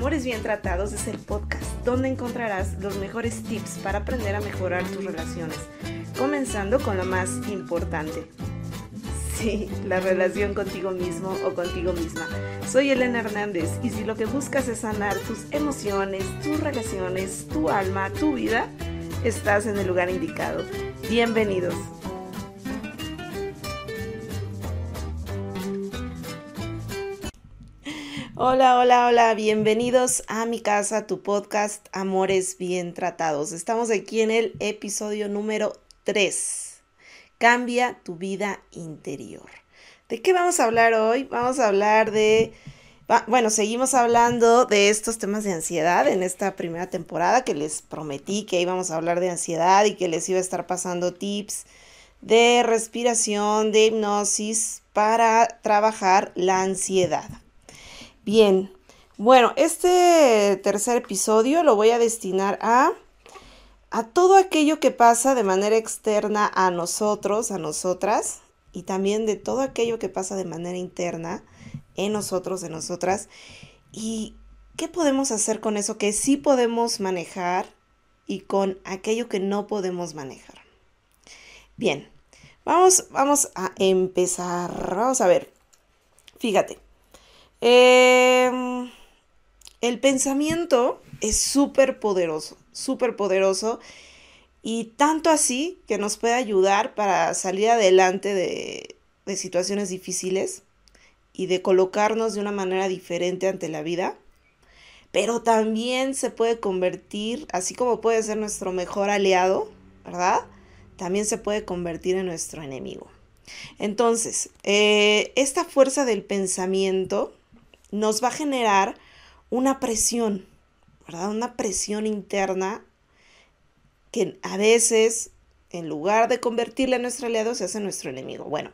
Amores Bien Tratados es el podcast donde encontrarás los mejores tips para aprender a mejorar tus relaciones, comenzando con lo más importante. Sí, la relación contigo mismo o contigo misma. Soy Elena Hernández y si lo que buscas es sanar tus emociones, tus relaciones, tu alma, tu vida, estás en el lugar indicado. Bienvenidos. Hola, hola, hola, bienvenidos a mi casa, tu podcast Amores Bien Tratados. Estamos aquí en el episodio número 3. Cambia tu vida interior. ¿De qué vamos a hablar hoy? Vamos a hablar de... Bueno, seguimos hablando de estos temas de ansiedad en esta primera temporada que les prometí que íbamos a hablar de ansiedad y que les iba a estar pasando tips de respiración, de hipnosis para trabajar la ansiedad. Bien, bueno, este tercer episodio lo voy a destinar a, a todo aquello que pasa de manera externa a nosotros, a nosotras, y también de todo aquello que pasa de manera interna en nosotros, en nosotras. ¿Y qué podemos hacer con eso que sí podemos manejar y con aquello que no podemos manejar? Bien, vamos, vamos a empezar. Vamos a ver. Fíjate. Em, el pensamiento es súper poderoso, súper poderoso y tanto así que nos puede ayudar para salir adelante de, situaciones difíciles y de colocarnos de una manera diferente ante la vida, pero también se puede convertir, así como puede ser nuestro mejor aliado, ¿verdad? También se puede convertir en nuestro enemigo. Entonces, eh, esta fuerza del pensamiento nos va a generar una presión, ¿verdad? Una presión interna que a veces, en lugar de convertirla en nuestro aliado, se hace nuestro enemigo. Bueno,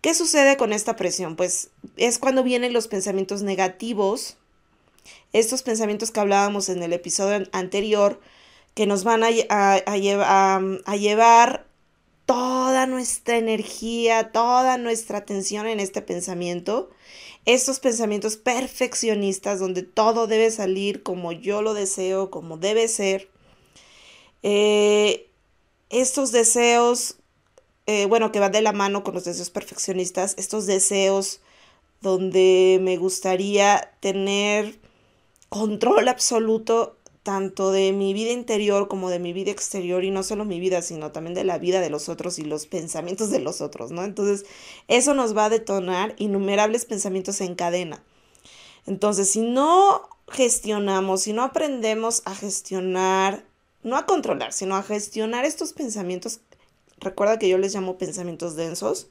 ¿qué sucede con esta presión? Pues es cuando vienen los pensamientos negativos, estos pensamientos que hablábamos en el episodio anterior, que nos van a, a, llevar toda nuestra energía, toda nuestra atención en este pensamiento estos pensamientos perfeccionistas donde todo debe salir como yo lo deseo, como debe ser. Eh, estos deseos, eh, bueno, que van de la mano con los deseos perfeccionistas, estos deseos donde me gustaría tener control absoluto tanto de mi vida interior como de mi vida exterior y no solo mi vida, sino también de la vida de los otros y los pensamientos de los otros, ¿no? Entonces, eso nos va a detonar innumerables pensamientos en cadena. Entonces, si no gestionamos, si no aprendemos a gestionar, no a controlar, sino a gestionar estos pensamientos, recuerda que yo les llamo pensamientos densos,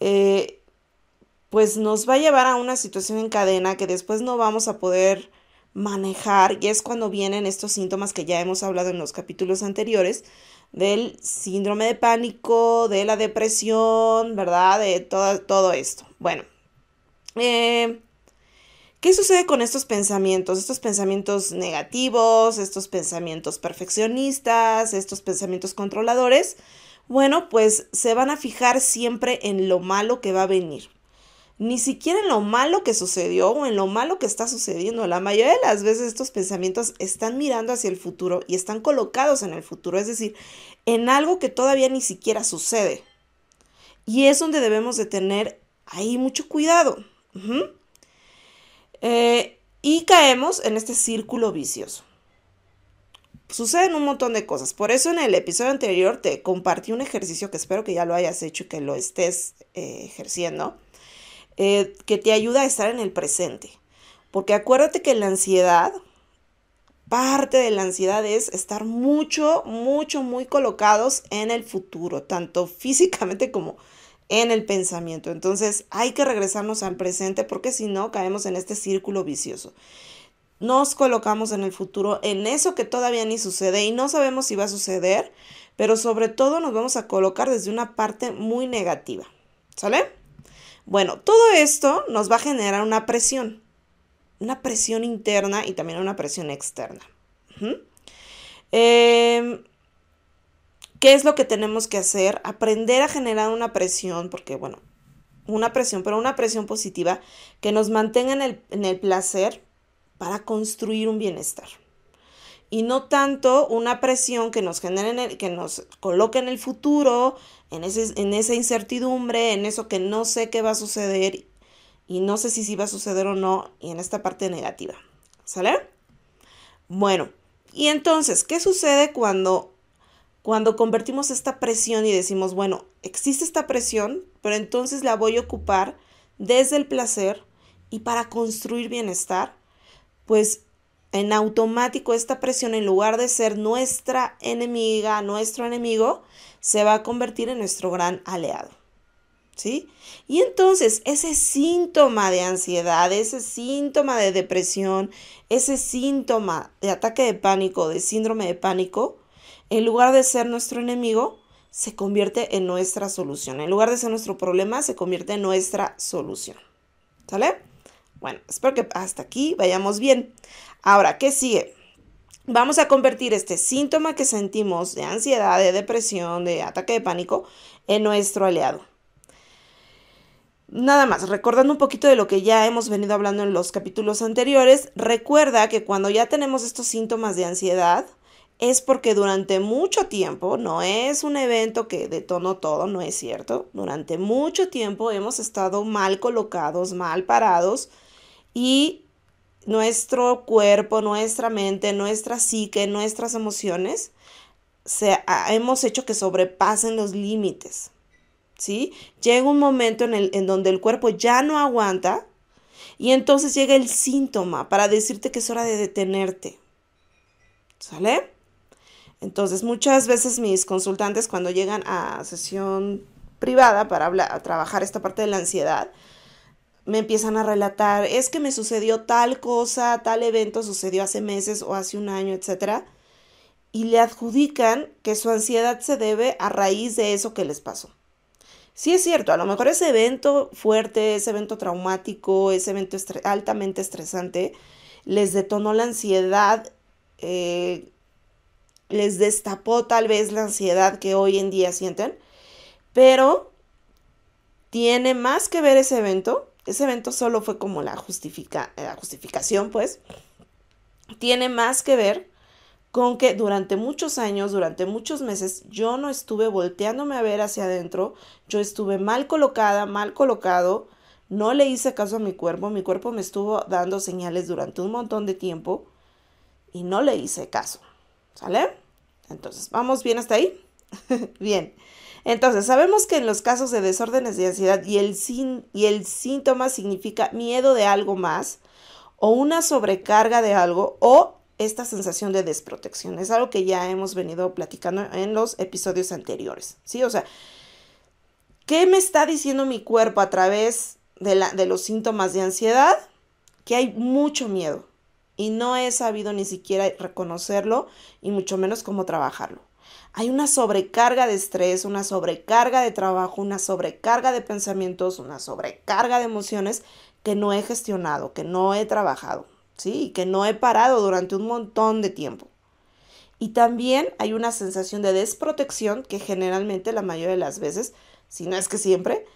eh, pues nos va a llevar a una situación en cadena que después no vamos a poder manejar y es cuando vienen estos síntomas que ya hemos hablado en los capítulos anteriores del síndrome de pánico, de la depresión, ¿verdad? De todo, todo esto. Bueno, eh, ¿qué sucede con estos pensamientos? Estos pensamientos negativos, estos pensamientos perfeccionistas, estos pensamientos controladores. Bueno, pues se van a fijar siempre en lo malo que va a venir ni siquiera en lo malo que sucedió o en lo malo que está sucediendo. La mayoría de las veces estos pensamientos están mirando hacia el futuro y están colocados en el futuro, es decir, en algo que todavía ni siquiera sucede. Y es donde debemos de tener ahí mucho cuidado. Eh, y caemos en este círculo vicioso. Suceden un montón de cosas. Por eso en el episodio anterior te compartí un ejercicio que espero que ya lo hayas hecho y que lo estés eh, ejerciendo eh, que te ayuda a estar en el presente. Porque acuérdate que la ansiedad, parte de la ansiedad es estar mucho, mucho, muy colocados en el futuro, tanto físicamente como en el pensamiento. Entonces hay que regresarnos al presente porque si no caemos en este círculo vicioso. Nos colocamos en el futuro, en eso que todavía ni sucede y no sabemos si va a suceder, pero sobre todo nos vamos a colocar desde una parte muy negativa. ¿Sale? Bueno, todo esto nos va a generar una presión, una presión interna y también una presión externa. Em, ¿Qué es lo que tenemos que hacer? Aprender a generar una presión, porque bueno, una presión, pero una presión positiva que nos mantenga en el, en el placer, para construir un bienestar. Y no tanto una presión que nos genere, que nos coloque en el futuro, en, ese, en esa incertidumbre, en eso que no sé qué va a suceder y no sé si sí va a suceder o no, y en esta parte negativa. ¿Sale? Bueno, y entonces, ¿qué sucede cuando, cuando convertimos esta presión y decimos, bueno, existe esta presión, pero entonces la voy a ocupar desde el placer y para construir bienestar? Pues en automático esta presión, en lugar de ser nuestra enemiga, nuestro enemigo, se va a convertir en nuestro gran aliado. ¿Sí? Y entonces ese síntoma de ansiedad, ese síntoma de depresión, ese síntoma de ataque de pánico, de síndrome de pánico, en lugar de ser nuestro enemigo, se convierte en nuestra solución. En lugar de ser nuestro problema, se convierte en nuestra solución. ¿Sale? Bueno, espero que hasta aquí vayamos bien. Ahora, ¿qué sigue? Vamos a convertir este síntoma que sentimos de ansiedad, de depresión, de ataque de pánico en nuestro aliado. Nada más, recordando un poquito de lo que ya hemos venido hablando en los capítulos anteriores, recuerda que cuando ya tenemos estos síntomas de ansiedad, es porque durante mucho tiempo, no es un evento que detonó todo, no es cierto, durante mucho tiempo hemos estado mal colocados, mal parados y nuestro cuerpo, nuestra mente, nuestra psique, nuestras emociones, se, hemos hecho que sobrepasen los límites. ¿sí? Llega un momento en, el, en donde el cuerpo ya no aguanta y entonces llega el síntoma para decirte que es hora de detenerte. ¿Sale? Entonces muchas veces mis consultantes cuando llegan a sesión privada para hablar, trabajar esta parte de la ansiedad, me empiezan a relatar, es que me sucedió tal cosa, tal evento sucedió hace meses o hace un año, etc. Y le adjudican que su ansiedad se debe a raíz de eso que les pasó. Sí es cierto, a lo mejor ese evento fuerte, ese evento traumático, ese evento altamente estresante, les detonó la ansiedad, eh, les destapó tal vez la ansiedad que hoy en día sienten, pero tiene más que ver ese evento, ese evento solo fue como la, justifica, la justificación, pues, tiene más que ver con que durante muchos años, durante muchos meses, yo no estuve volteándome a ver hacia adentro, yo estuve mal colocada, mal colocado, no le hice caso a mi cuerpo, mi cuerpo me estuvo dando señales durante un montón de tiempo y no le hice caso. ¿Sale? Entonces, ¿vamos bien hasta ahí? bien. Entonces, sabemos que en los casos de desórdenes de ansiedad y el, síntoma significa miedo de algo más o una sobrecarga de algo o esta sensación de desprotección. Es algo que ya hemos venido platicando en los episodios anteriores, ¿sí? O sea, ¿qué me está diciendo mi cuerpo a través de, de los síntomas de ansiedad? Que hay mucho miedo y no he sabido ni siquiera reconocerlo y mucho menos cómo trabajarlo. Hay una sobrecarga de estrés, una sobrecarga de trabajo, una sobrecarga de pensamientos, una sobrecarga de emociones que no he gestionado, que no he trabajado. ¿sí? Que no he parado durante un montón de tiempo. Y también hay una sensación de desprotección que generalmente la mayoría de las veces, si no es que siempre,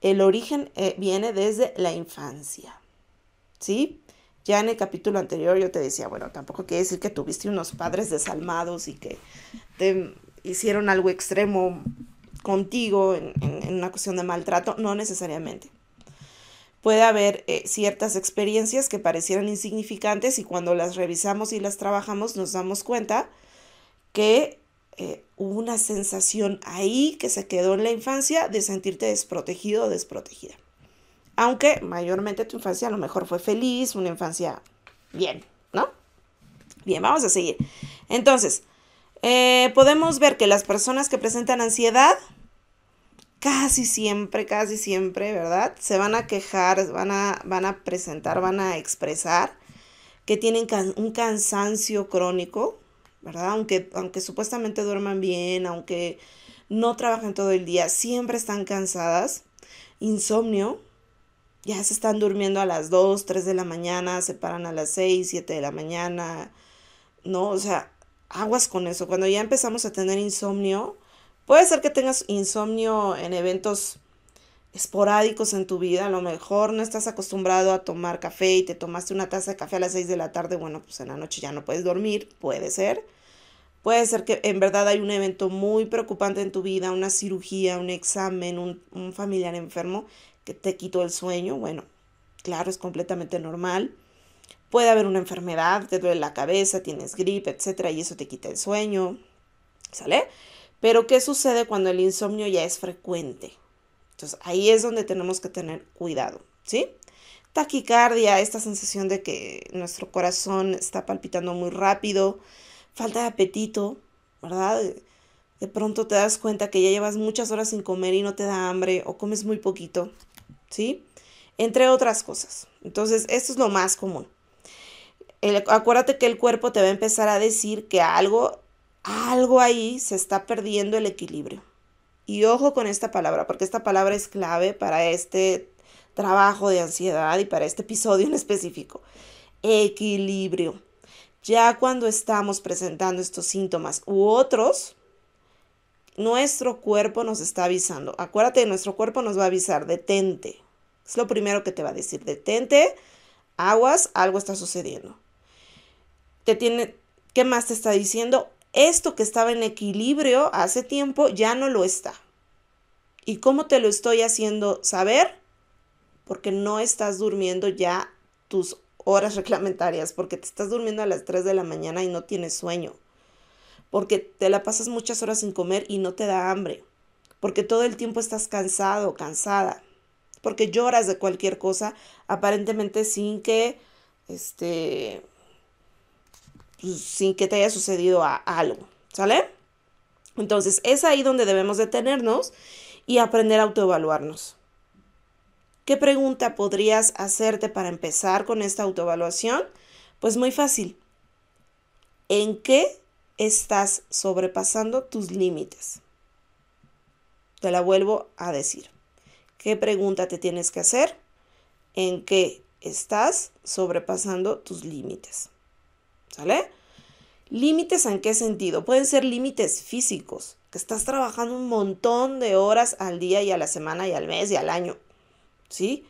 el origen eh, viene desde la infancia. ¿Sí? Ya en el capítulo anterior yo te decía, bueno, tampoco quiere decir que tuviste unos padres desalmados y que te hicieron algo extremo contigo en una cuestión de maltrato, no necesariamente puede haber eh, ciertas experiencias que parecieran insignificantes y cuando las revisamos y las trabajamos nos damos cuenta que eh, hubo una sensación ahí que se quedó en la infancia de sentirte desprotegido o desprotegida. Aunque mayormente tu infancia a lo mejor fue feliz, una infancia bien, ¿no? Bien, vamos a seguir. Entonces, eh, podemos ver que las personas que presentan ansiedad casi siempre, casi siempre, ¿verdad? Se van a quejar, van a, van a presentar, van a expresar que tienen un cansancio crónico, ¿verdad? Aunque, aunque supuestamente duerman bien, aunque no trabajan todo el día, siempre están cansadas. Insomnio, ya se están durmiendo a las 2, 3 de la mañana, se paran a las 6, 7 de la mañana, ¿no? O sea, aguas con eso. Cuando ya empezamos a tener insomnio, Puede ser que tengas insomnio en eventos esporádicos en tu vida, a lo mejor no estás acostumbrado a tomar café y te tomaste una taza de café a las 6 de la tarde, bueno, pues en la noche ya no puedes dormir, puede ser. Puede ser que en verdad hay un evento muy preocupante en tu vida, una cirugía, un examen, un, un familiar enfermo que te quitó el sueño. Bueno, claro, es completamente normal. Puede haber una enfermedad, te duele la cabeza, tienes gripe, etcétera, y eso te quita el sueño. ¿Sale? Pero ¿qué sucede cuando el insomnio ya es frecuente? Entonces ahí es donde tenemos que tener cuidado, ¿sí? Taquicardia, esta sensación de que nuestro corazón está palpitando muy rápido, falta de apetito, ¿verdad? De pronto te das cuenta que ya llevas muchas horas sin comer y no te da hambre o comes muy poquito, ¿sí? Entre otras cosas. Entonces, esto es lo más común. Acuérdate que el cuerpo te va a empezar a decir que algo, algo ahí se está perdiendo el equilibrio. Y ojo con esta palabra, porque esta palabra es clave para este trabajo de ansiedad y para este episodio en específico. Equilibrio. Ya cuando estamos presentando estos síntomas u otros, nuestro cuerpo nos está avisando. Acuérdate, nuestro cuerpo nos va a avisar, detente. Es lo primero que te va a decir, detente, aguas, algo está sucediendo. Te tiene, ¿qué más te está diciendo? Esto que estaba en equilibrio hace tiempo ya no lo está. ¿Y cómo te lo estoy haciendo saber? Porque no estás durmiendo ya tus horas reglamentarias, porque te estás durmiendo a las 3 de la mañana y no tienes sueño, porque te la pasas muchas horas sin comer y no te da hambre, porque todo el tiempo estás cansado, cansada, porque lloras de cualquier cosa, aparentemente sin que, este, sin que te haya sucedido algo, ¿sale? Entonces es ahí donde debemos detenernos y aprender a autoevaluarnos. ¿Qué pregunta podrías hacerte para empezar con esta autoevaluación? Pues muy fácil. ¿En qué estás sobrepasando tus límites? Te la vuelvo a decir. ¿Qué pregunta te tienes que hacer? ¿En qué estás sobrepasando tus límites? ¿Sale? Límites en qué sentido? Pueden ser límites físicos, que estás trabajando un montón de horas al día y a la semana y al mes y al año. ¿Sí?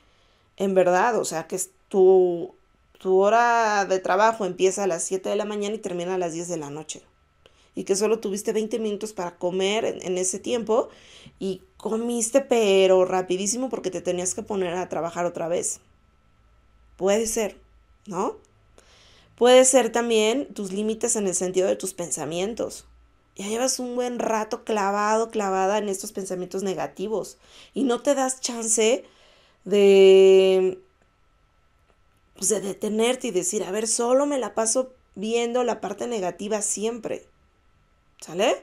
En verdad, o sea, que tu, tu hora de trabajo empieza a las 7 de la mañana y termina a las 10 de la noche. Y que solo tuviste 20 minutos para comer en, en ese tiempo y comiste pero rapidísimo porque te tenías que poner a trabajar otra vez. Puede ser, ¿no? Puede ser también tus límites en el sentido de tus pensamientos. Ya llevas un buen rato clavado, clavada en estos pensamientos negativos y no te das chance de, pues de detenerte y decir, a ver, solo me la paso viendo la parte negativa siempre. ¿Sale?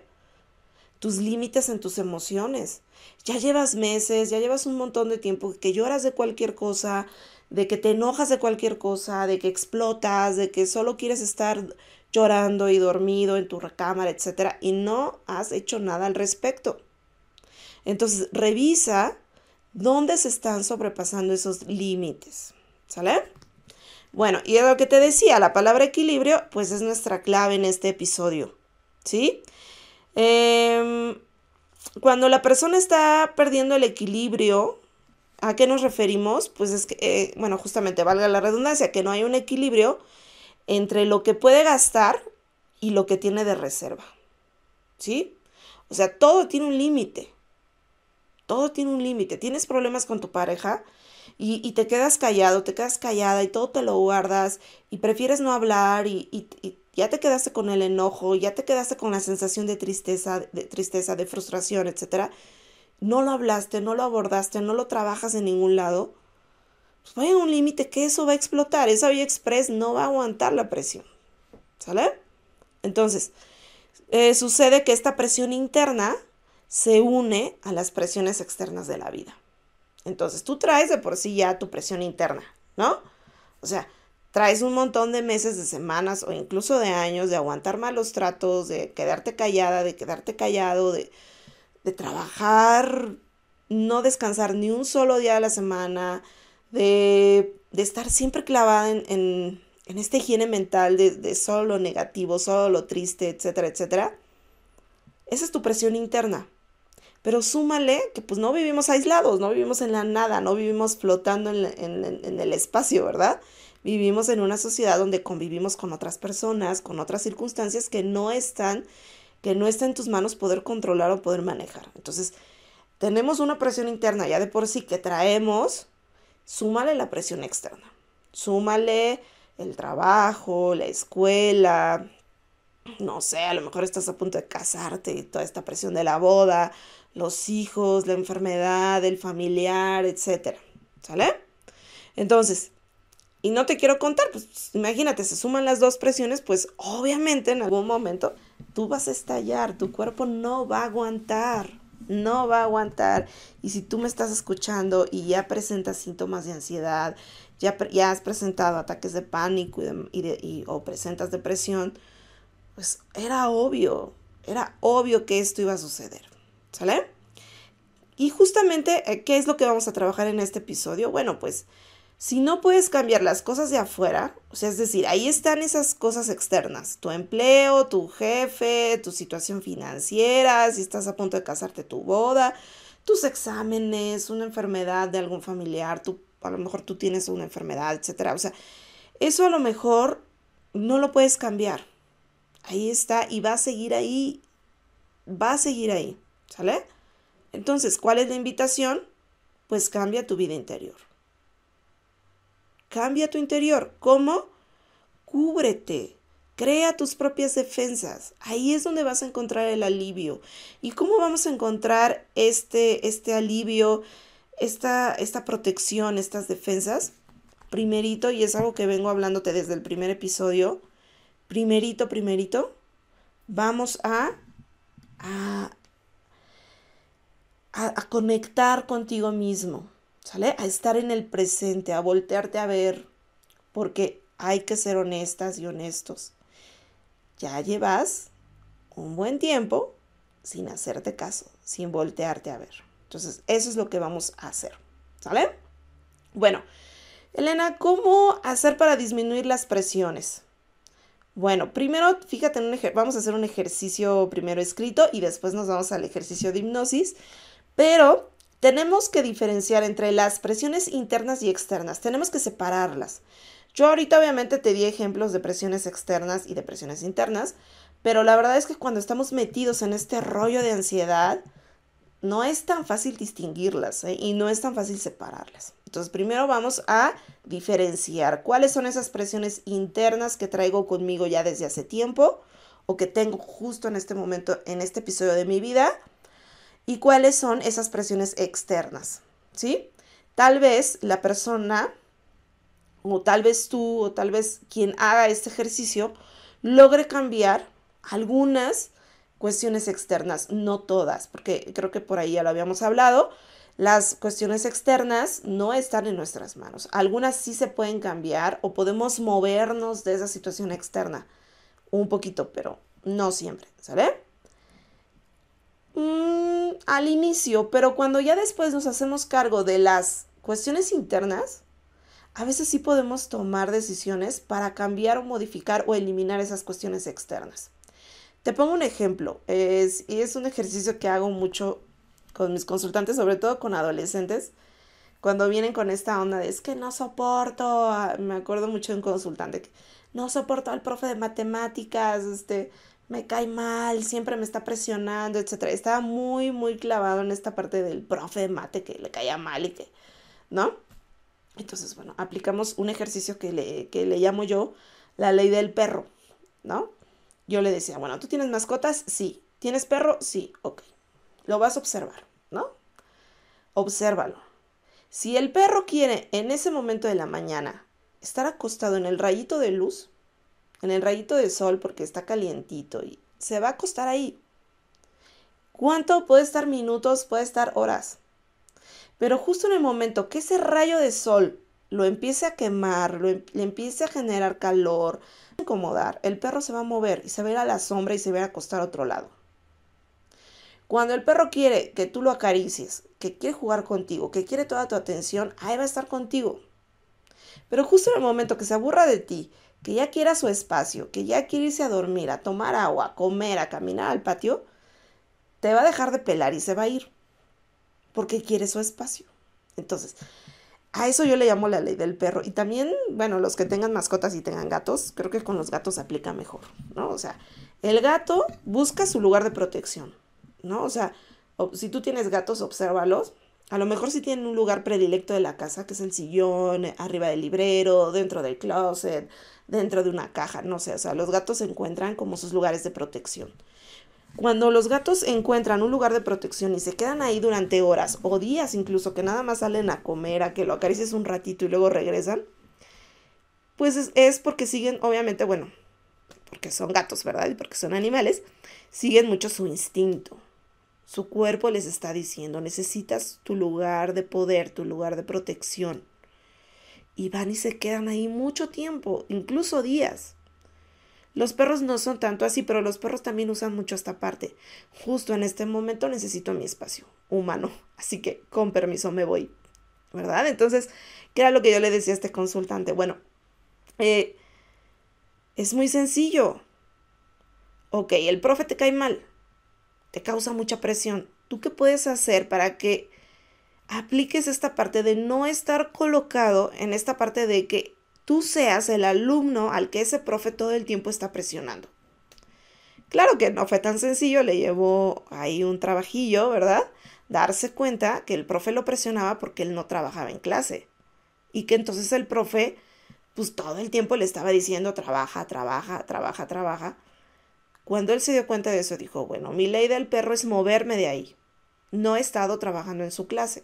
Tus límites en tus emociones. Ya llevas meses, ya llevas un montón de tiempo que lloras de cualquier cosa, de que te enojas de cualquier cosa, de que explotas, de que solo quieres estar llorando y dormido en tu recámara, etcétera, y no has hecho nada al respecto. Entonces, revisa dónde se están sobrepasando esos límites. ¿Sale? Bueno, y lo que te decía, la palabra equilibrio, pues es nuestra clave en este episodio. ¿Sí? Em, cuando la persona está perdiendo el equilibrio, ¿A qué nos referimos? Pues es que, eh, bueno, justamente valga la redundancia, que no hay un equilibrio entre lo que puede gastar y lo que tiene de reserva. ¿Sí? O sea, todo tiene un límite. Todo tiene un límite. Tienes problemas con tu pareja y, y, te quedas callado, te quedas callada y todo te lo guardas y prefieres no hablar y, y, ya te quedaste con el enojo, ya te quedaste con la sensación de tristeza, de tristeza, de frustración, etcétera no lo hablaste, no lo abordaste, no lo trabajas en ningún lado, pues vaya a un límite que eso va a explotar. Esa vía express no va a aguantar la presión. ¿Sale? Entonces, eh, sucede que esta presión interna se une a las presiones externas de la vida. Entonces, tú traes de por sí ya tu presión interna, ¿no? O sea, traes un montón de meses, de semanas o incluso de años de aguantar malos tratos, de quedarte callada, de quedarte callado, de, de trabajar, no descansar ni un solo día de la semana, de, estar siempre clavada en, en, esta higiene mental de, de, solo lo negativo, solo lo triste, etcétera, etcétera. Esa es tu presión interna. Pero súmale que pues no vivimos aislados, no vivimos en la nada, no vivimos flotando en, en el espacio, ¿verdad? Vivimos en una sociedad donde convivimos con otras personas, con otras circunstancias que no están, que no está en tus manos poder controlar o poder manejar. Entonces, tenemos una presión interna ya de por sí que traemos, súmale la presión externa. Súmale el trabajo, la escuela, no sé, a lo mejor estás a punto de casarte y toda esta presión de la boda, los hijos, la enfermedad, el familiar, etc. ¿Sale? Entonces, y no te quiero contar, pues imagínate, se suman las dos presiones, pues obviamente en algún momento tú vas a estallar, tu cuerpo no va a aguantar, no va a aguantar. Y si tú me estás escuchando y ya presentas síntomas de ansiedad, ya, has presentado ataques de pánico y, o presentas depresión, pues era obvio, era obvio que esto iba a suceder. ¿Sale? Y justamente, eh, ¿qué es lo que vamos a trabajar en este episodio? Bueno, pues si no puedes cambiar las cosas de afuera, o sea, es decir, ahí están esas cosas externas, tu empleo, tu jefe, tu situación financiera, si estás a punto de casarte, tu boda, tus exámenes, una enfermedad de algún familiar, tú, a lo mejor tú tienes una enfermedad, etcétera. O sea, eso a lo mejor no lo puedes cambiar. Ahí está y va a seguir ahí, va a seguir ahí, ¿sale? Entonces, ¿cuál es la invitación? Pues cambia tu vida interior. Cambia tu interior. ¿Cómo? Cúbrete. Crea tus propias defensas. Ahí es donde vas a encontrar el alivio. ¿Y cómo vamos a encontrar este, este alivio, esta, esta protección, estas defensas? Primerito, y es algo que vengo hablándote desde el primer episodio, primerito, primerito, vamos a, a, a, conectar contigo mismo, ¿sale? A estar en el presente, a voltearte a ver, porque hay que ser honestas y honestos. Ya llevas un buen tiempo sin hacerte caso, sin voltearte a ver. Entonces, eso es lo que vamos a hacer, ¿sale? Bueno, Elena, ¿cómo hacer para disminuir las presiones? Bueno, primero, fíjate, en un vamos a hacer un ejercicio primero escrito y después nos vamos al ejercicio de hipnosis, pero tenemos que diferenciar entre las presiones internas y externas, tenemos que separarlas. Yo ahorita obviamente te di ejemplos de presiones externas y de presiones internas, pero la verdad es que cuando estamos metidos en este rollo de ansiedad, no es tan fácil distinguirlas ¿eh? y no es tan fácil separarlas. Entonces, primero vamos a diferenciar cuáles son esas presiones internas que traigo conmigo ya desde hace tiempo o que tengo justo en este momento, en este episodio de mi vida, y cuáles son esas presiones externas, ¿sí? Tal vez la persona, o tal vez tú, o tal vez quien haga este ejercicio, logre cambiar algunas cuestiones externas, no todas, porque creo que por ahí ya lo habíamos hablado, las cuestiones externas no están en nuestras manos. Algunas sí se pueden cambiar o podemos movernos de esa situación externa un poquito, pero no siempre, ¿sale? Al inicio, pero cuando ya después nos hacemos cargo de las cuestiones internas, a veces sí podemos tomar decisiones para cambiar o modificar o eliminar esas cuestiones externas. Te pongo un ejemplo, es, y es un ejercicio que hago mucho con mis consultantes, sobre todo con adolescentes, cuando vienen con esta onda de es que no soporto, me acuerdo mucho de un consultante no soporto al profe de matemáticas, este, me cae mal, siempre me está presionando, etcétera. Estaba muy, muy clavado en esta parte del profe de mate que le caía mal y que, ¿no? Entonces, bueno, aplicamos un ejercicio que le, que le llamo yo la ley del perro, ¿no? Yo le decía, bueno, ¿tú tienes mascotas? Sí. ¿Tienes perro? Sí. Ok. Lo vas a observar. ¿no? Obsérvalo. Si el perro quiere en ese momento de la mañana estar acostado en el rayito de luz, en el rayito de sol porque está calientito y se va a acostar ahí. ¿Cuánto puede estar minutos? Puede estar horas. Pero justo en el momento que ese rayo de sol lo empiece a quemar, em, le empiece a generar calor, incomodar, el perro se va a mover y se va a ir a la sombra y se va a acostar a otro lado. Cuando el perro quiere que tú lo acaricies, que quiere jugar contigo, que quiere toda tu atención, ahí va a estar contigo. Pero justo en el momento que se aburra de ti, que ya quiera su espacio, que ya quiere irse a dormir, a tomar agua, a comer, a caminar al patio, te va a dejar de pelar y se va a ir porque quiere su espacio. Entonces, a eso yo le llamo la ley del perro. Y también, bueno, los que tengan mascotas y tengan gatos, creo que con los gatos se aplica mejor, ¿no? O sea, el gato busca su lugar de protección, ¿no? O sea, si tú tienes gatos, obsérvalos. A lo mejor si tienen un lugar predilecto de la casa, que es el sillón, arriba del librero, dentro del closet, dentro de una caja, no sé, o sea, los gatos se encuentran como sus lugares de protección. Cuando los gatos encuentran un lugar de protección y se quedan ahí durante horas o días incluso, que nada más salen a comer, a que lo acaricies un ratito y luego regresan, pues es, porque siguen, obviamente, bueno, porque son gatos, ¿verdad? Y porque son animales, siguen mucho su instinto. Su cuerpo les está diciendo, necesitas tu lugar de poder, tu lugar de protección. Y van y se quedan ahí mucho tiempo, incluso días. Los perros no son tanto así, pero los perros también usan mucho esta parte. Justo en este momento necesito mi espacio humano, así que con permiso me voy, ¿verdad? Entonces, ¿qué era lo que yo le decía a este consultante? Bueno, eh, es muy sencillo. Ok, el profe te cae mal, te causa mucha presión. ¿Tú qué puedes hacer para que apliques esta parte de no estar colocado en esta parte de que tú seas el alumno al que ese profe todo el tiempo está presionando. Claro que no fue tan sencillo, le llevó ahí un trabajillo, ¿verdad? Darse cuenta que el profe lo presionaba porque él no trabajaba en clase. Y que entonces el profe, pues todo el tiempo le estaba diciendo, trabaja, trabaja, trabaja, trabaja. Cuando él se dio cuenta de eso, dijo, bueno, mi ley del perro es moverme de ahí. No he estado trabajando en su clase.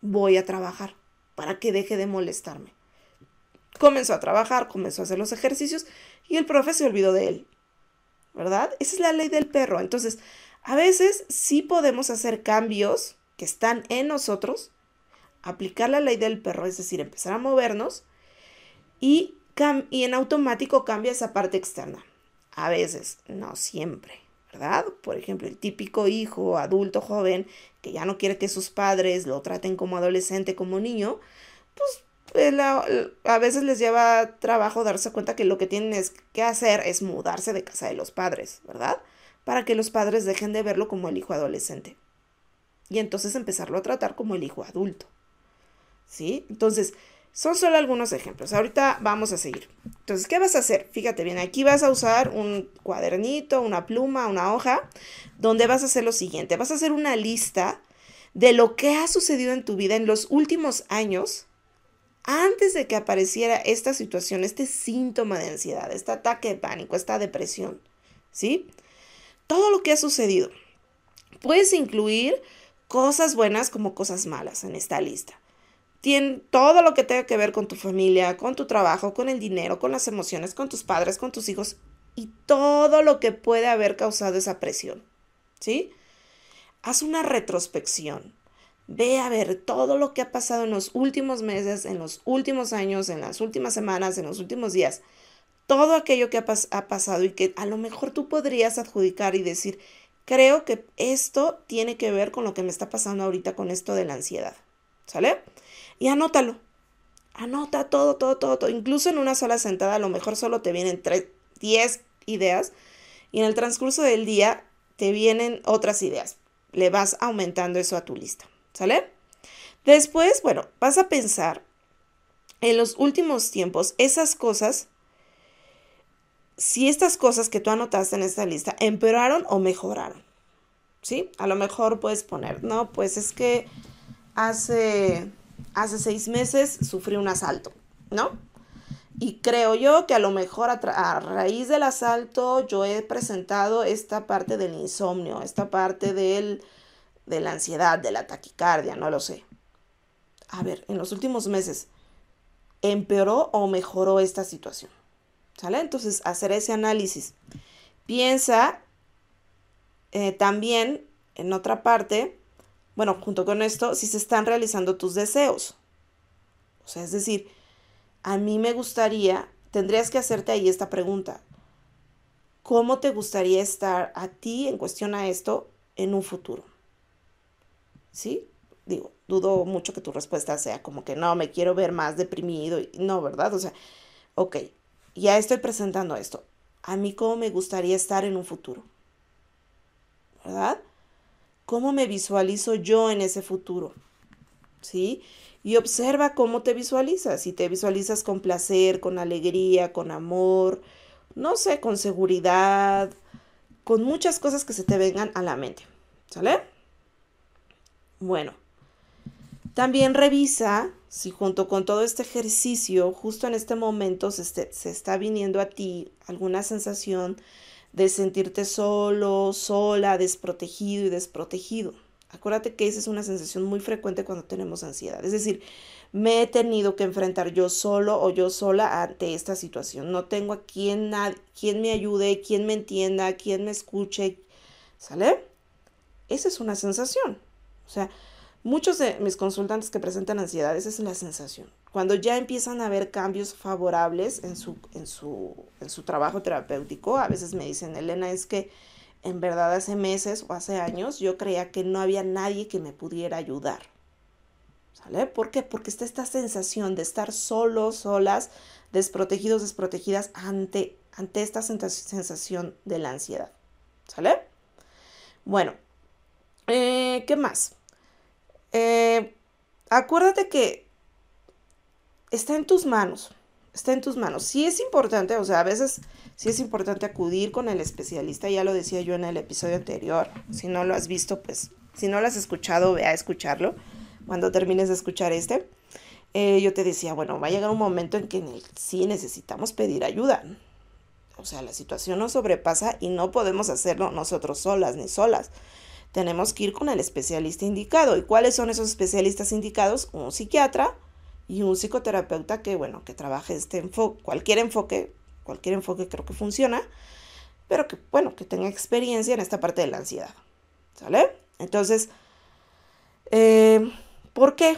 Voy a trabajar para que deje de molestarme. Comenzó a trabajar, comenzó a hacer los ejercicios y el profe se olvidó de él. ¿Verdad? Esa es la ley del perro. Entonces, a veces sí podemos hacer cambios que están en nosotros, aplicar la ley del perro, es decir, empezar a movernos y, y en automático cambia esa parte externa. A veces, no siempre, ¿verdad? Por ejemplo, el típico hijo, adulto, joven, que ya no quiere que sus padres lo traten como adolescente, como niño, pues a veces les lleva trabajo darse cuenta que lo que tienen que hacer es mudarse de casa de los padres, ¿verdad? Para que los padres dejen de verlo como el hijo adolescente. Y entonces empezarlo a tratar como el hijo adulto. ¿Sí? Entonces, son solo algunos ejemplos. Ahorita vamos a seguir. Entonces, ¿qué vas a hacer? Fíjate bien, aquí vas a usar un cuadernito, una pluma, una hoja, donde vas a hacer lo siguiente. Vas a hacer una lista de lo que ha sucedido en tu vida en los últimos años antes de que apareciera esta situación, este síntoma de ansiedad, este ataque de pánico, esta depresión, ¿sí? Todo lo que ha sucedido. Puedes incluir cosas buenas como cosas malas en esta lista. Tiene todo lo que tenga que ver con tu familia, con tu trabajo, con el dinero, con las emociones, con tus padres, con tus hijos y todo lo que puede haber causado esa presión, ¿sí? Haz una retrospección Ve a ver todo lo que ha pasado en los últimos meses, en los últimos años, en las últimas semanas, en los últimos días. Todo aquello que ha, ha pasado y que a lo mejor tú podrías adjudicar y decir, creo que esto tiene que ver con lo que me está pasando ahorita con esto de la ansiedad. ¿Sale? Y anótalo. Anota todo, todo, todo, todo. Incluso en una sola sentada a lo mejor solo te vienen 10 ideas y en el transcurso del día te vienen otras ideas. Le vas aumentando eso a tu lista. ¿Sale? Después, bueno, vas a pensar en los últimos tiempos esas cosas, si estas cosas que tú anotaste en esta lista empeoraron o mejoraron. ¿Sí? A lo mejor puedes poner, no, pues es que hace, hace seis meses sufrí un asalto, ¿no? Y creo yo que a lo mejor a, raíz del asalto yo he presentado esta parte del insomnio, esta parte del de la ansiedad, de la taquicardia, no lo sé. A ver, en los últimos meses, ¿empeoró o mejoró esta situación? ¿Sale? Entonces, hacer ese análisis. Piensa eh, también, en otra parte, bueno, junto con esto, si se están realizando tus deseos. O sea, es decir, a mí me gustaría, tendrías que hacerte ahí esta pregunta. ¿Cómo te gustaría estar a ti en cuestión a esto en un futuro? ¿sí? Digo, dudo mucho que tu respuesta sea como que no, me quiero ver más deprimido. No, ¿verdad? O sea, ok, ya estoy presentando esto. A mí cómo me gustaría estar en un futuro. ¿Verdad? Cómo me visualizo yo en ese futuro. ¿Sí? Y observa cómo te visualizas. Si te visualizas con placer, con alegría, con amor, no sé, con seguridad, con muchas cosas que se te vengan a la mente. ¿Sale? Bueno, también revisa si junto con todo este ejercicio, justo en este momento se, se, está viniendo a ti alguna sensación de sentirte solo, sola, desprotegido y desprotegido. Acuérdate que esa es una sensación muy frecuente cuando tenemos ansiedad. Es decir, me he tenido que enfrentar yo solo o yo sola ante esta situación. No tengo a quien, quien me ayude, quien me entienda, quien me escuche. ¿Sale? Esa es una sensación. O sea, muchos de mis consultantes que presentan ansiedad, esa es la sensación. Cuando ya empiezan a haber cambios favorables en su, en su, en su trabajo terapéutico, a veces me dicen, Elena, es que en verdad hace meses o hace años yo creía que no había nadie que me pudiera ayudar. ¿Sale? ¿Por qué? Porque está esta sensación de estar solos, solas, desprotegidos, desprotegidas ante, ante esta sensación de la ansiedad. ¿Sale? Bueno, eh, ¿qué más? Eh, acuérdate que está en tus manos, está en tus manos. Sí es importante, o sea, a veces sí es importante acudir con el especialista, ya lo decía yo en el episodio anterior. Si no lo has visto, pues, si no lo has escuchado, ve a escucharlo cuando termines de escuchar este. Eh, yo te decía, bueno, va a llegar un momento en que sí necesitamos pedir ayuda. O sea, la situación nos sobrepasa y no podemos hacerlo nosotros solas ni solas. Tenemos que ir con el especialista indicado. ¿Y cuáles son esos especialistas indicados? Un psiquiatra y un psicoterapeuta que, bueno, que trabaje este enfoque, cualquier enfoque cualquier enfoque creo que funciona, pero que, bueno, que tenga experiencia en esta parte de la ansiedad. ¿Sale? Entonces, eh, ¿por qué?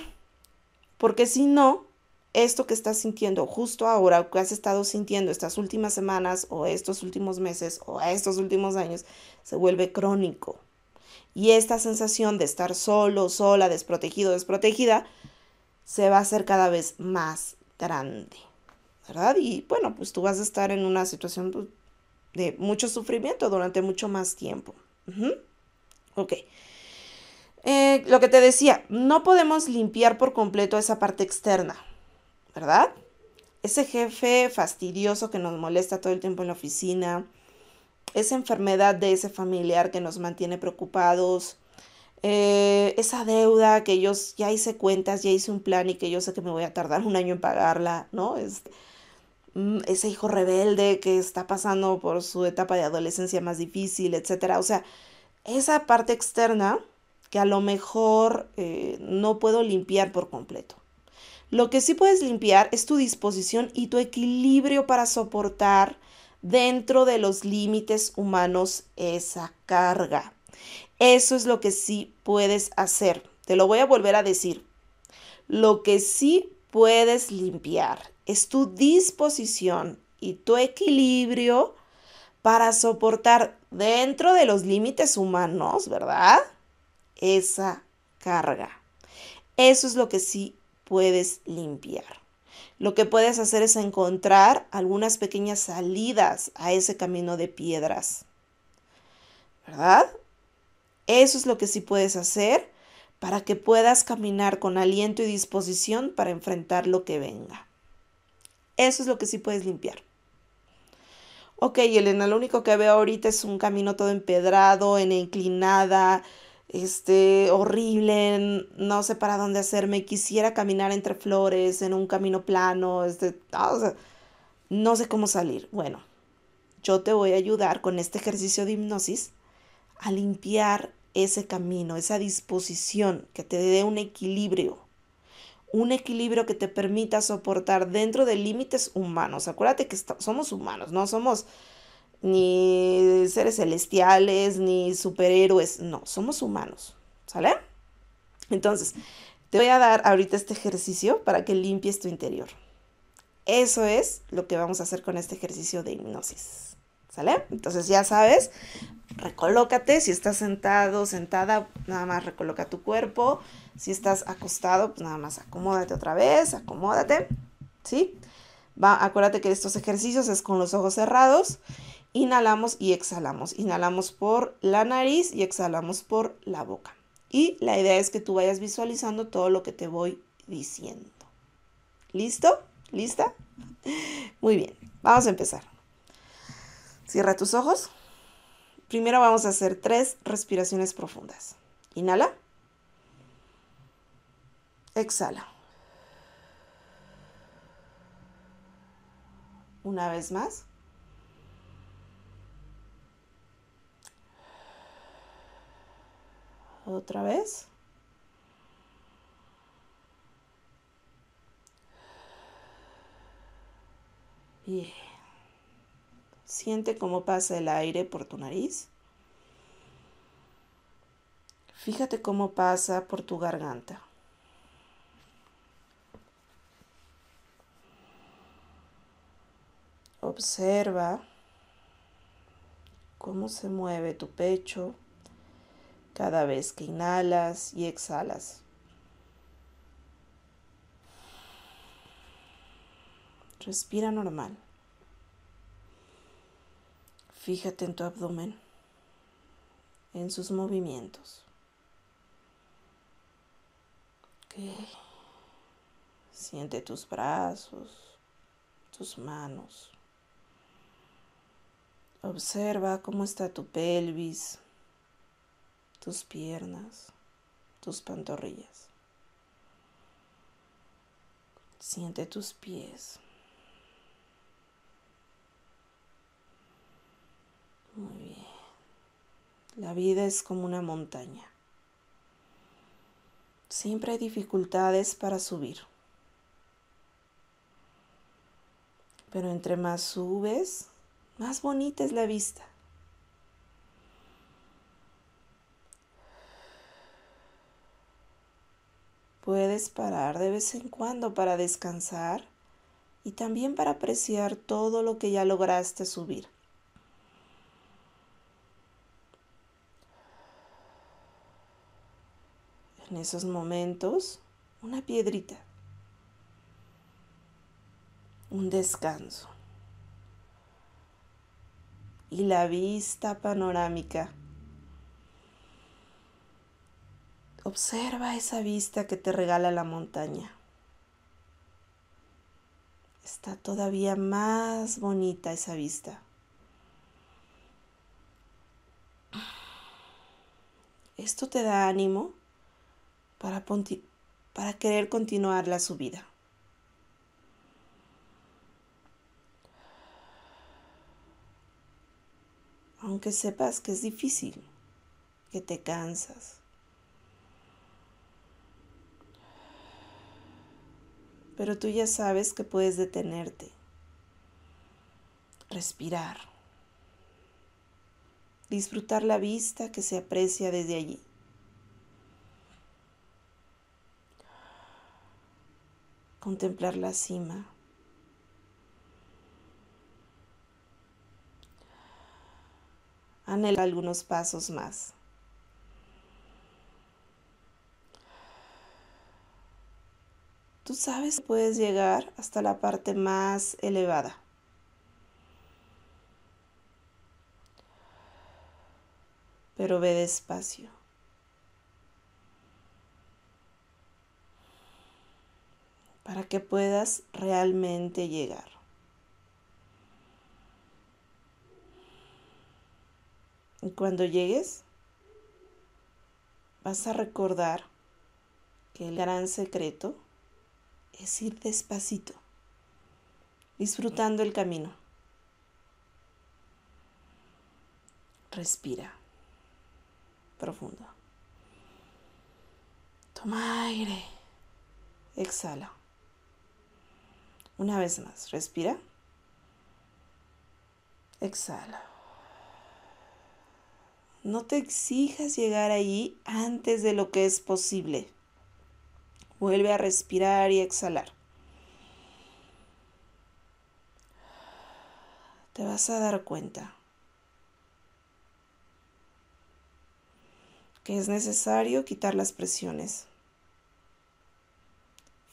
Porque si no, esto que estás sintiendo justo ahora, o que has estado sintiendo estas últimas semanas, o estos últimos meses, o estos últimos años, se vuelve crónico. Y esta sensación de estar solo, sola, desprotegido, desprotegida, se va a hacer cada vez más grande. ¿verdad? Y bueno, pues tú vas a estar en una situación pues, de mucho sufrimiento durante mucho más tiempo. Ok. Eh, lo que te decía, no podemos limpiar por completo esa parte externa, ¿verdad? Ese jefe fastidioso que nos molesta todo el tiempo en la oficina, esa enfermedad de ese familiar que nos mantiene preocupados, eh, esa deuda que yo ya hice cuentas, ya hice un plan y que yo sé que me voy a tardar un año en pagarla, ¿no? Es, Mm, ese hijo rebelde que está pasando por su etapa de adolescencia más difícil, etcétera. O sea, esa parte externa que a lo mejor eh, no puedo limpiar por completo. Lo que sí puedes limpiar es tu disposición y tu equilibrio para soportar dentro de los límites humanos esa carga. Eso es lo que sí puedes hacer. Te lo voy a volver a decir. Lo que sí puedes limpiar es tu disposición y tu equilibrio para soportar dentro de los límites humanos, ¿verdad? Esa carga. Eso es lo que sí puedes limpiar. Lo que puedes hacer es encontrar algunas pequeñas salidas a ese camino de piedras. ¿Verdad? Eso es lo que sí puedes hacer para que puedas caminar con aliento y disposición para enfrentar lo que venga. Eso es lo que sí puedes limpiar. Ok, Elena, lo único que veo ahorita es un camino todo empedrado, en inclinada, este, horrible, no sé para dónde hacerme, quisiera caminar entre flores, en un camino plano, este, no sé cómo salir. Bueno, yo te voy a ayudar con este ejercicio de hipnosis a limpiar ese camino, esa disposición, que te dé un equilibrio un equilibrio que te permita soportar dentro de límites humanos. Acuérdate que somos humanos, no somos ni seres celestiales, ni superhéroes, no, somos humanos, ¿sale? Entonces, te voy a dar ahorita este ejercicio para que limpies tu interior. Eso es lo que vamos a hacer con este ejercicio de hipnosis. ¿Sale? Entonces ya sabes, recolócate, si estás sentado, sentada, nada más recoloca tu cuerpo, si estás acostado, pues nada más acomódate otra vez, acomódate, ¿sí? Acuérdate que estos ejercicios es con los ojos cerrados inhalamos y exhalamos. Inhalamos por la nariz y exhalamos por la boca. Y la idea es que tú vayas visualizando todo lo que te voy diciendo. ¿Listo? ¿Lista? Muy bien, vamos a empezar. Cierra tus ojos. Primero vamos a hacer tres respiraciones profundas. Inhala. Exhala. Una vez más. Otra vez. Siente cómo pasa el aire por tu nariz. Fíjate cómo pasa por tu garganta. Observa cómo se mueve tu pecho cada vez que inhalas y exhalas. Respira normal. Fíjate en tu abdomen, en sus movimientos. Siente tus brazos, tus manos. Observa cómo está tu pelvis, tus piernas, tus pantorrillas. Siente tus pies. Muy bien. La vida es como una montaña. Siempre hay dificultades para subir. Pero entre más subes, más bonita es la vista. Puedes parar de vez en cuando para descansar y también para apreciar todo lo que ya lograste subir. En esos momentos, una piedrita, un descanso y la vista panorámica. Observa esa vista que te regala la montaña. Está todavía más bonita esa vista. Esto te da ánimo para, querer continuar la subida. aunque sepas que es difícil, que te cansas. Pero tú ya sabes que puedes detenerte, respirar, disfrutar la vista que se aprecia desde allí. Contemplar la cima anhela algunos pasos más. Tú sabes que puedes llegar hasta la parte más elevada. Pero ve despacio. Para que puedas realmente llegar. Y cuando llegues, vas a recordar que el gran secreto es ir despacito, disfrutando el camino. Respira profundo. Toma aire. Exhala. Una vez más, respira. Exhala. No te exijas llegar allí antes de lo que es posible. Vuelve a respirar y exhalar. Te vas a dar cuenta que es necesario quitar las presiones.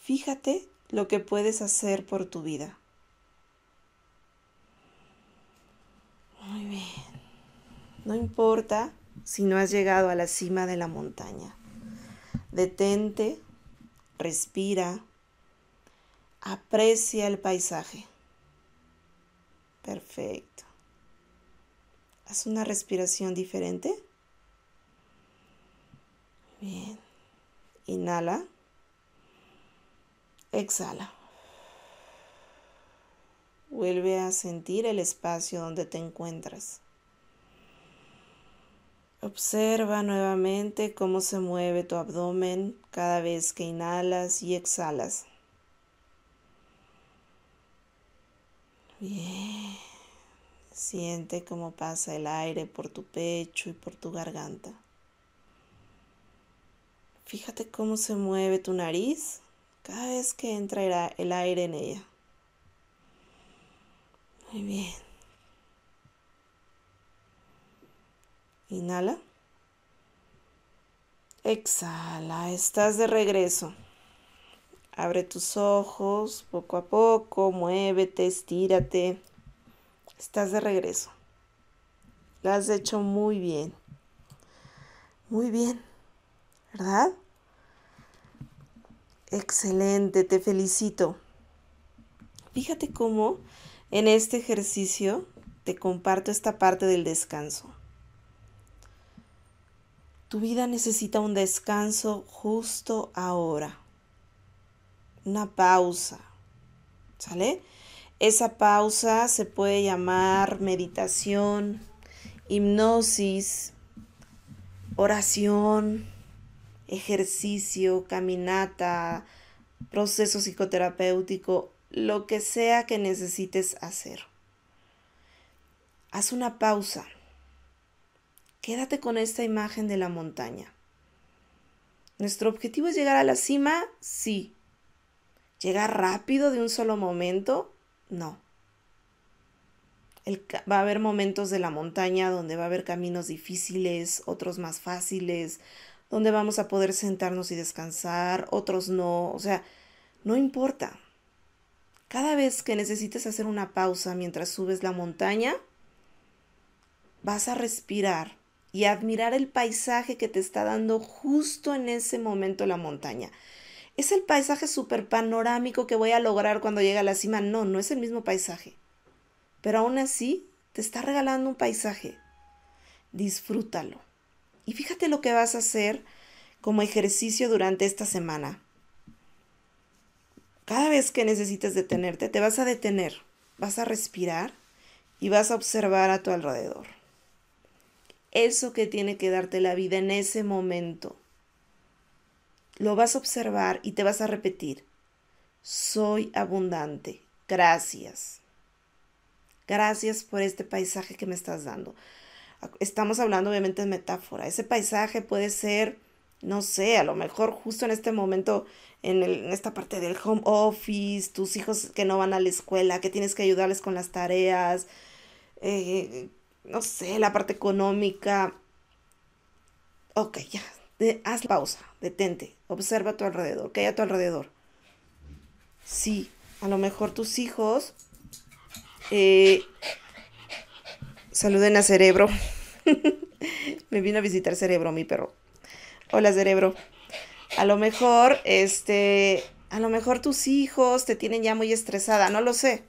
Fíjate lo que puedes hacer por tu vida. Muy No importa si no has llegado a la cima de la montaña. Detente, respira, aprecia el paisaje. Perfecto. Haz una respiración diferente. Bien. Inhala. Exhala. Vuelve a sentir el espacio donde te encuentras. Observa nuevamente cómo se mueve tu abdomen cada vez que inhalas y exhalas. Bien. Siente cómo pasa el aire por tu pecho y por tu garganta. Fíjate cómo se mueve tu nariz cada vez que entra el aire en ella. Muy bien. Inhala. Exhala, estás de regreso. Abre tus ojos poco a poco, muévete, estírate. Estás de regreso. Lo has hecho muy bien. Muy bien, ¿verdad? Excelente, te felicito. Fíjate cómo en este ejercicio te comparto esta parte del descanso. Tu vida necesita un descanso justo ahora. Una pausa. ¿Sale? Esa pausa se puede llamar meditación, hipnosis, oración, ejercicio, caminata, proceso psicoterapéutico lo que sea que necesites hacer. Haz una pausa. Quédate con esta imagen de la montaña. ¿Nuestro objetivo es llegar a la cima? Sí. ¿Llegar rápido de un solo momento? No. va a haber momentos de la montaña donde va a haber caminos difíciles, otros más fáciles, donde vamos a poder sentarnos y descansar, otros no. O sea, no importa. Cada vez que necesites hacer una pausa mientras subes la montaña, vas a respirar y admirar el paisaje que te está dando justo en ese momento la montaña. ¿Es el paisaje súper panorámico que voy a lograr cuando llegue a la cima? No, no es el mismo paisaje. Pero aún así, te está regalando un paisaje. Disfrútalo. Y fíjate lo que vas a hacer como ejercicio durante esta semana. Cada vez que necesites detenerte, te vas a detener, vas a respirar y vas a observar a tu alrededor. Eso que tiene que darte la vida en ese momento. Lo vas a observar y te vas a repetir. Soy abundante. Gracias. Gracias por este paisaje que me estás dando. Estamos hablando obviamente de metáfora. Ese paisaje puede ser, no sé, a lo mejor justo en este momento en, esta parte del home office, tus hijos que no van a la escuela, que tienes que ayudarles con las tareas, eh, no sé, la parte económica. Ok, ya, haz pausa, detente, observa a tu alrededor, ¿qué hay a tu alrededor? Sí, a lo mejor tus hijos eh, saluden a Cerebro. Me vino a visitar Cerebro, mi perro. Hola, Cerebro. A lo mejor, este, a lo mejor tus hijos te tienen ya muy estresada, no lo sé.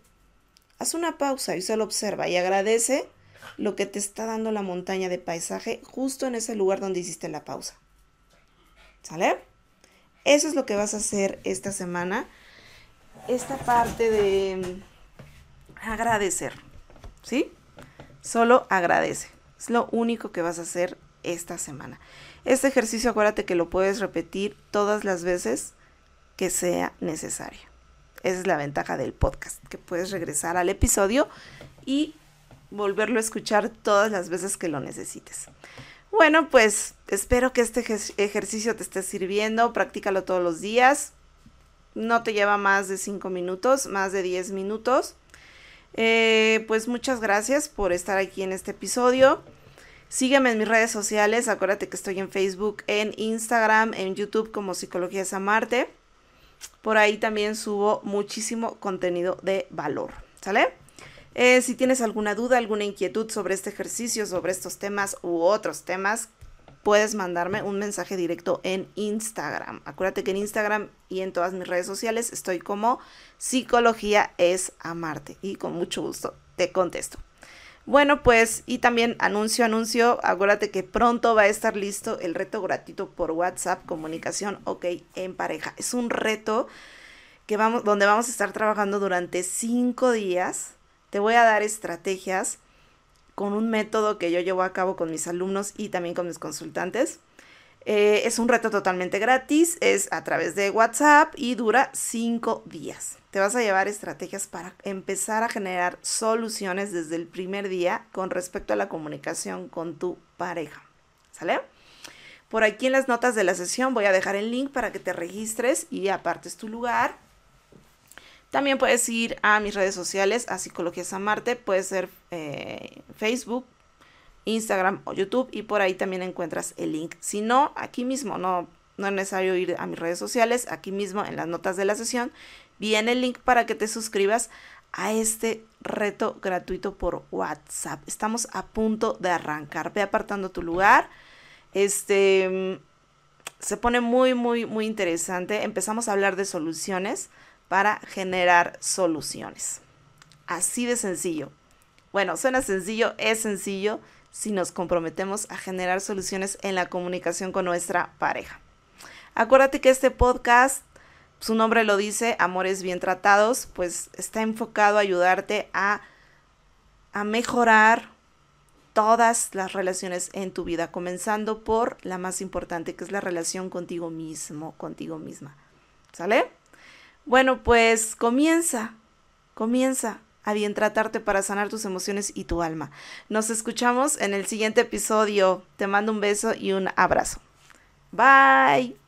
Haz una pausa y solo observa y agradece lo que te está dando la montaña de paisaje justo en ese lugar donde hiciste la pausa. ¿Sale? Eso es lo que vas a hacer esta semana. Esta parte de agradecer. ¿Sí? Solo agradece. Es lo único que vas a hacer esta semana. Este ejercicio acuérdate que lo puedes repetir todas las veces que sea necesario. Esa es la ventaja del podcast, que puedes regresar al episodio y volverlo a escuchar todas las veces que lo necesites. Bueno, pues espero que este ejercicio te esté sirviendo, practícalo todos los días. No te lleva más de 5 minutos, más de 10 minutos. Eh, pues muchas gracias por estar aquí en este episodio. Sígueme en mis redes sociales, acuérdate que estoy en Facebook, en Instagram, en YouTube como Psicología Samarte. Por ahí también subo muchísimo contenido de valor, ¿sale? Eh, si tienes alguna duda, alguna inquietud sobre este ejercicio, sobre estos temas u otros temas, puedes mandarme un mensaje directo en Instagram. Acuérdate que en Instagram y en todas mis redes sociales estoy como Psicología es amarte y con mucho gusto te contesto. Bueno, pues, y también anuncio, anuncio, acuérdate que pronto va a estar listo el reto gratuito por WhatsApp, comunicación, ok, en pareja. Es un reto que vamos, donde vamos a estar trabajando durante cinco días. Te voy a dar estrategias con un método que yo llevo a cabo con mis alumnos y también con mis consultantes. Eh, es un reto totalmente gratis, es a través de WhatsApp y dura cinco días. Te vas a llevar estrategias para empezar a generar soluciones desde el primer día con respecto a la comunicación con tu pareja. ¿Sale? Por aquí en las notas de la sesión voy a dejar el link para que te registres y apartes tu lugar. También puedes ir a mis redes sociales, a Psicología San Marte, puede ser eh, Facebook, Instagram o YouTube y por ahí también encuentras el link. Si no, aquí mismo, no, no es necesario ir a mis redes sociales, aquí mismo en las notas de la sesión viene el link para que te suscribas a este reto gratuito por WhatsApp. Estamos a punto de arrancar. Ve apartando tu lugar. Este se pone muy, muy, muy interesante. Empezamos a hablar de soluciones para generar soluciones. Así de sencillo. Bueno, suena sencillo, es sencillo si nos comprometemos a generar soluciones en la comunicación con nuestra pareja. Acuérdate que este podcast, su nombre lo dice, Amores Bien Tratados, pues está enfocado a ayudarte a, a mejorar todas las relaciones en tu vida, comenzando por la más importante, que es la relación contigo mismo, contigo misma. ¿Sale? Bueno, pues comienza, comienza a bien tratarte para sanar tus emociones y tu alma. Nos escuchamos en el siguiente episodio. Te mando un beso y un abrazo. Bye.